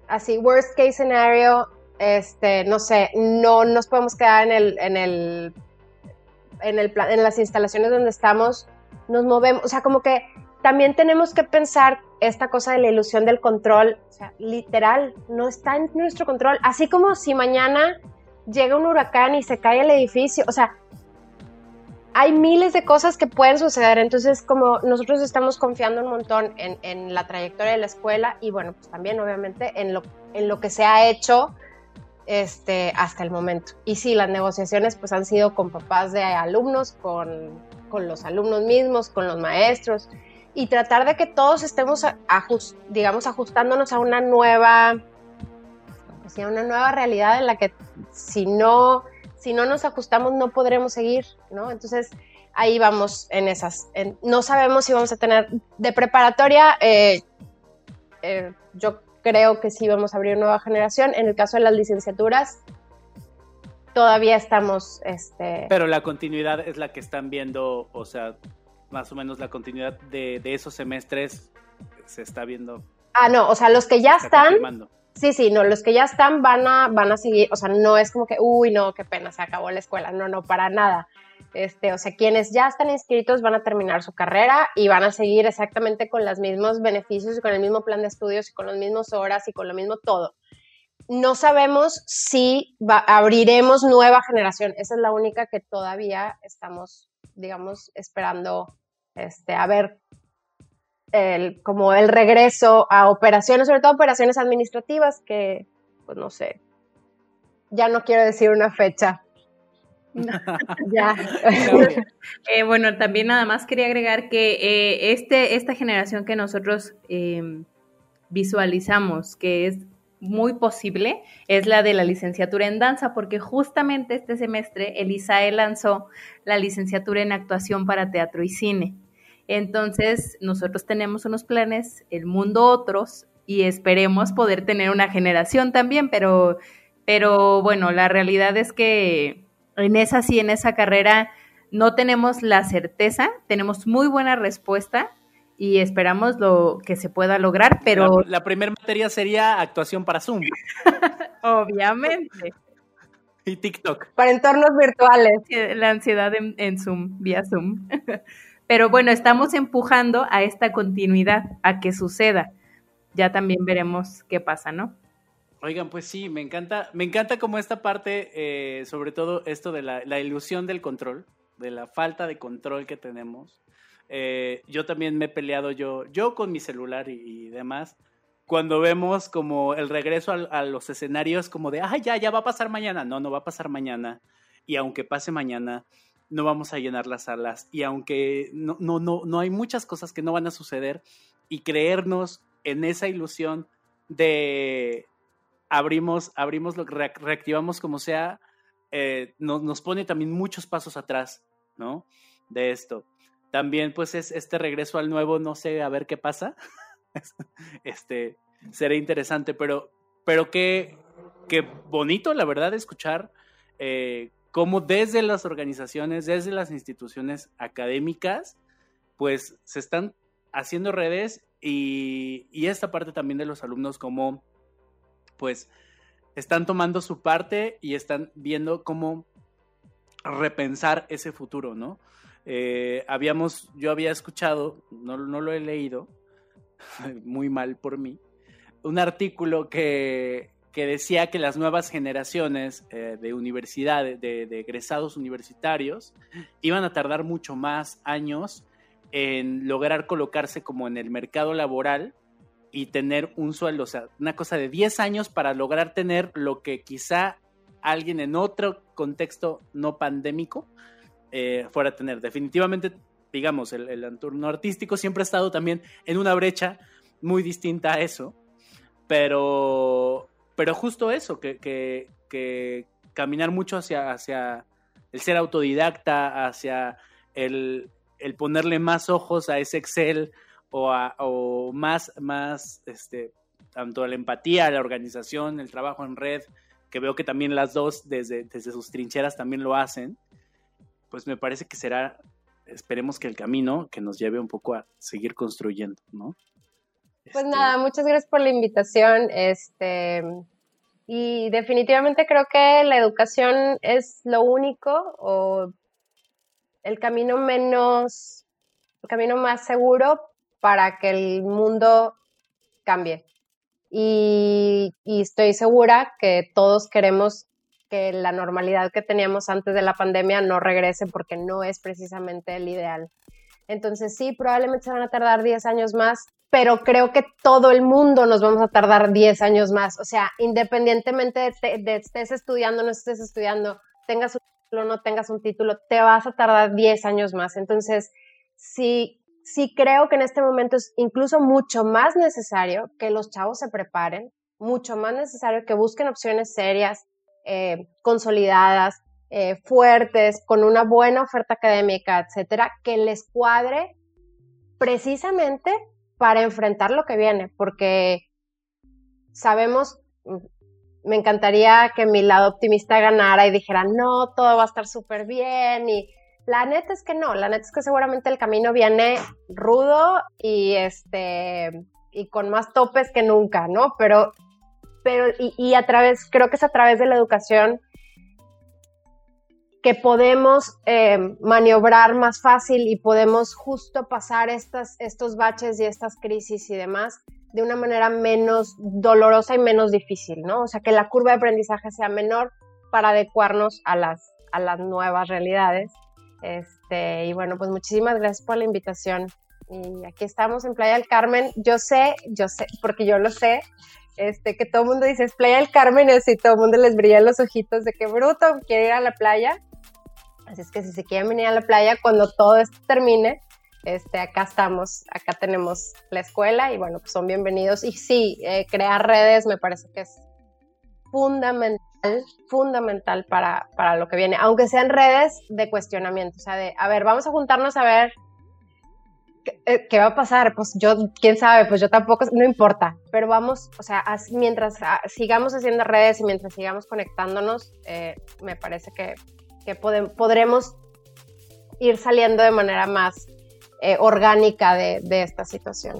así, worst case scenario, este, no sé, no nos podemos quedar en el, en el, en el en las instalaciones donde estamos, nos movemos, o sea, como que también tenemos que pensar esta cosa de la ilusión del control, o sea, literal, no está en nuestro control. Así como si mañana llega un huracán y se cae el edificio, o sea, hay miles de cosas que pueden suceder. Entonces, como nosotros estamos confiando un montón en, la trayectoria de la escuela y bueno, pues también obviamente en lo, en lo que se ha hecho este, hasta el momento. Y sí, las negociaciones pues han sido con papás de alumnos, con, con los alumnos mismos, con los maestros y tratar de que todos estemos, digamos, ajustándonos a una nueva, una nueva realidad en la que si no, si no nos ajustamos no podremos seguir, ¿no? Entonces, ahí vamos en esas. no sabemos si vamos a tener de preparatoria, eh, eh, yo creo que sí vamos a abrir nueva generación. En el caso de las licenciaturas, todavía estamos... Este... Pero la continuidad es la que están viendo, o sea, más o menos la continuidad de, esos semestres se está viendo. Ah, no, o sea, los que ya están... Sí, sí, no, los que ya están van a, van a seguir, o sea, no es como que, uy, no, qué pena, se acabó la escuela, no, no, para nada. Este, o sea, quienes ya están inscritos van a terminar su carrera y van a seguir exactamente con los mismos beneficios y con el mismo plan de estudios y con las mismas horas y con lo mismo todo. No sabemos si abriremos nueva generación. Esa es la única que todavía estamos, digamos, esperando este, a ver el, como el regreso a operaciones, sobre todo operaciones administrativas, que, pues no sé, ya no quiero decir una fecha. ya. Eh, bueno, también nada más quería agregar que eh, este, esta generación que nosotros em, visualizamos, que es muy posible, es la de la licenciatura en danza, porque justamente este semestre el ISAE lanzó la licenciatura en actuación para teatro y cine. Entonces, nosotros tenemos unos planes, el mundo otros, y esperemos poder tener una generación también, pero, pero bueno, la realidad es que en esa sí, en esa carrera no tenemos la certeza, tenemos muy buena respuesta y esperamos lo que se pueda lograr, pero... La, primera materia sería actuación para Zoom. Obviamente. y TikTok. Para entornos virtuales. La ansiedad en, en Zoom, vía Zoom. Pero bueno, estamos empujando a esta continuidad, a que suceda. Ya también veremos qué pasa, ¿no? Oigan, pues sí, me encanta, me encanta como esta parte, eh, sobre todo esto de la, ilusión del control, de la falta de control que tenemos. Eh, yo también me he peleado yo, yo con mi celular y, demás, cuando vemos como el regreso a, los escenarios como de, ah, ya, ya va a pasar mañana. No, no va a pasar mañana. Y aunque pase mañana, no vamos a llenar las salas y aunque no, no, no, no hay muchas cosas que no van a suceder y creernos en esa ilusión de abrimos, abrimos reactivamos como sea, eh, nos pone también muchos pasos atrás, ¿no? De esto. También pues es este regreso al nuevo, no sé, a ver qué pasa. este, será interesante, pero, pero qué, qué bonito, la verdad, escuchar eh, cómo desde las organizaciones, desde las instituciones académicas, pues se están haciendo redes y, esta parte también de los alumnos como pues están tomando su parte y están viendo cómo repensar ese futuro, ¿no? Eh, habíamos, yo había escuchado, no, no lo he leído, muy mal por mí, un artículo que, que decía que las nuevas generaciones eh, de universidades, de, egresados universitarios, iban a tardar mucho más años en lograr colocarse como en el mercado laboral y tener un sueldo, o sea, una cosa de 10 años para lograr tener lo que quizá alguien en otro contexto no pandémico eh, fuera a tener. Definitivamente, digamos, el, el entorno artístico siempre ha estado también en una brecha muy distinta a eso, pero pero justo eso, que, que, caminar mucho hacia, hacia el ser autodidacta, hacia el, ponerle más ojos a ese Excel o, o más, más, este, tanto a la empatía, a la organización, el trabajo en red, que veo que también las dos desde, desde sus trincheras también lo hacen, pues me parece que será, esperemos que el camino que nos lleve un poco a seguir construyendo, ¿no? Pues este nada, muchas gracias por la invitación. Este, y definitivamente creo que la educación es lo único o el camino menos, el camino más seguro para que el mundo cambie. Y, y, estoy segura que todos queremos que la normalidad que teníamos antes de la pandemia no regrese porque no es precisamente el ideal. Entonces sí, probablemente se van a tardar 10 años más, pero creo que todo el mundo nos vamos a tardar 10 años más. O sea, independientemente de, de estés estudiando, no estés estudiando, tengas un título, no tengas un título, te vas a tardar 10 años más. Entonces, sí, sí creo que en este momento es incluso mucho más necesario que los chavos se preparen, mucho más necesario que busquen opciones serias, eh, consolidadas, eh, fuertes, con una buena oferta académica, etcétera, que les cuadre precisamente para enfrentar lo que viene, porque sabemos, mm, me encantaría que mi lado optimista ganara y dijera, no, todo va a estar súper bien y la neta es que no, la neta es que seguramente el camino viene rudo y este y con más topes que nunca, ¿no? Pero, pero y, a través, creo que es a través de la educación que podemos eh, maniobrar más fácil y podemos justo pasar estas, estos baches y estas crisis y demás de una manera menos dolorosa y menos difícil, ¿no? O sea, que la curva de aprendizaje sea menor para adecuarnos a las, a las nuevas realidades. Este, y bueno, pues muchísimas gracias por la invitación. Y aquí estamos en Playa del Carmen. Yo sé, yo sé, porque yo lo sé, este, que todo el mundo dice es Playa del Carmen y todo el mundo les brilla los ojitos de que bruto, quiere ir a la playa. Así es que si se quieren venir a la playa cuando todo esto termine, este, acá estamos, acá tenemos la escuela y bueno, pues son bienvenidos. Y sí, eh, crear redes me parece que es fundamental, fundamental para, para lo que viene, aunque sean redes de cuestionamiento, o sea, de, a ver, vamos a juntarnos a ver ¿qué, va a pasar? Pues yo, quién sabe, pues yo tampoco, no importa, pero vamos, o sea, mientras ah, sigamos haciendo redes y mientras sigamos conectándonos, eh, me parece que, que podremos ir saliendo de manera más eh, orgánica de, de, esta situación.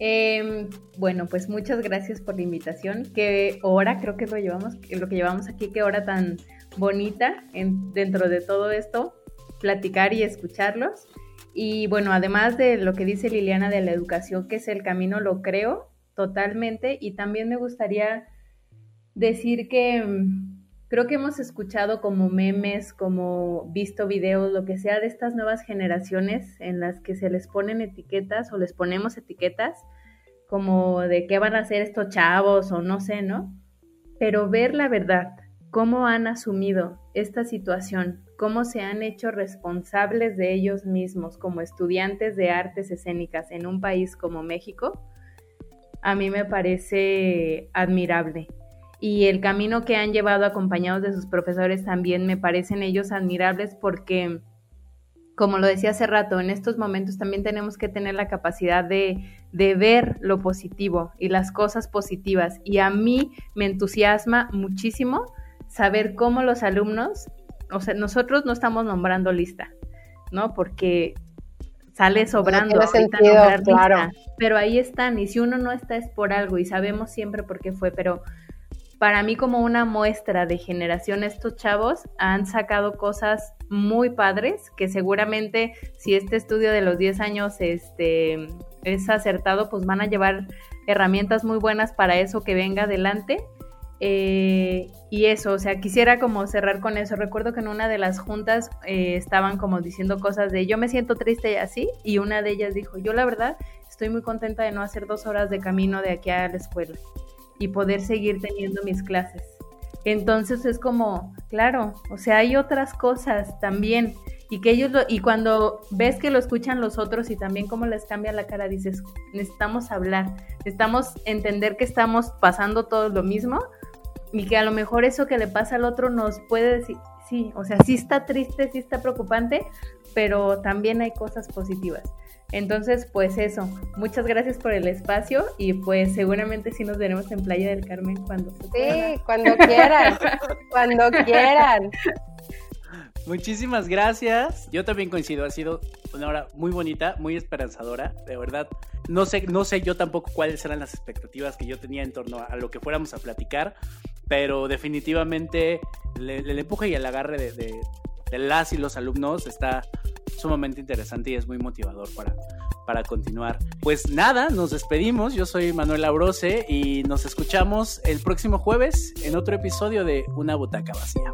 Em, bueno, pues muchas gracias por la invitación. Qué hora creo que lo llevamos, lo que llevamos aquí, qué hora tan bonita en, dentro de todo esto, platicar y escucharlos. Y bueno, además de lo que dice Liliana de la educación, que es el camino, lo creo totalmente. Y también me gustaría decir que mm, creo que hemos escuchado como memes, como visto videos, lo que sea de estas nuevas generaciones en las que se les ponen etiquetas o les ponemos etiquetas, como de qué van a hacer estos chavos o no sé, ¿no? Pero ver la verdad, cómo han asumido esta situación, cómo se han hecho responsables de ellos mismos como estudiantes de artes escénicas en un país como México, a mí me parece admirable. Y el camino que han llevado acompañados de sus profesores también me parecen ellos admirables porque, como lo decía hace rato, en estos momentos también tenemos que tener la capacidad de, de ver lo positivo y las cosas positivas. Y a mí me entusiasma muchísimo saber cómo los alumnos o sea, nosotros no estamos nombrando lista, ¿no? Porque sale sobrando no sentido, claro. pero ahí están, y si uno no está es por algo, y sabemos siempre por qué fue, pero para mí como una muestra de generación, estos chavos han sacado cosas muy padres, que seguramente si este estudio de los 10 años este, es acertado, pues van a llevar herramientas muy buenas para eso que venga adelante eh, y eso, o sea, quisiera como cerrar con eso. Recuerdo que en una de las juntas eh, estaban como diciendo cosas de yo me siento triste y así, y una de ellas dijo, yo la verdad estoy muy contenta de no hacer dos horas de camino de aquí a la escuela y poder seguir teniendo mis clases. Entonces es como, claro, o sea, hay otras cosas también y que ellos lo, y cuando ves que lo escuchan los otros y también cómo les cambia la cara, dices, necesitamos hablar, necesitamos entender que estamos pasando todo lo mismo y que a lo mejor eso que le pasa al otro nos puede decir, sí, o sea, sí está triste, sí está preocupante, pero también hay cosas positivas. Entonces, pues eso, muchas gracias por el espacio y pues seguramente sí nos veremos en Playa del Carmen cuando se Sí, cuando quieran, cuando quieran. Muchísimas gracias. Yo también coincido, ha sido una hora muy bonita, muy esperanzadora, de verdad. No sé, no sé yo tampoco cuáles eran las expectativas que yo tenía en torno a lo que fuéramos a platicar, pero definitivamente el, empuje y el agarre de, las y los alumnos está sumamente interesante y es muy motivador para, para continuar. Pues nada, nos despedimos. Yo soy Manuel Abrose y nos escuchamos el próximo jueves en otro episodio de Una Butaca Vacía.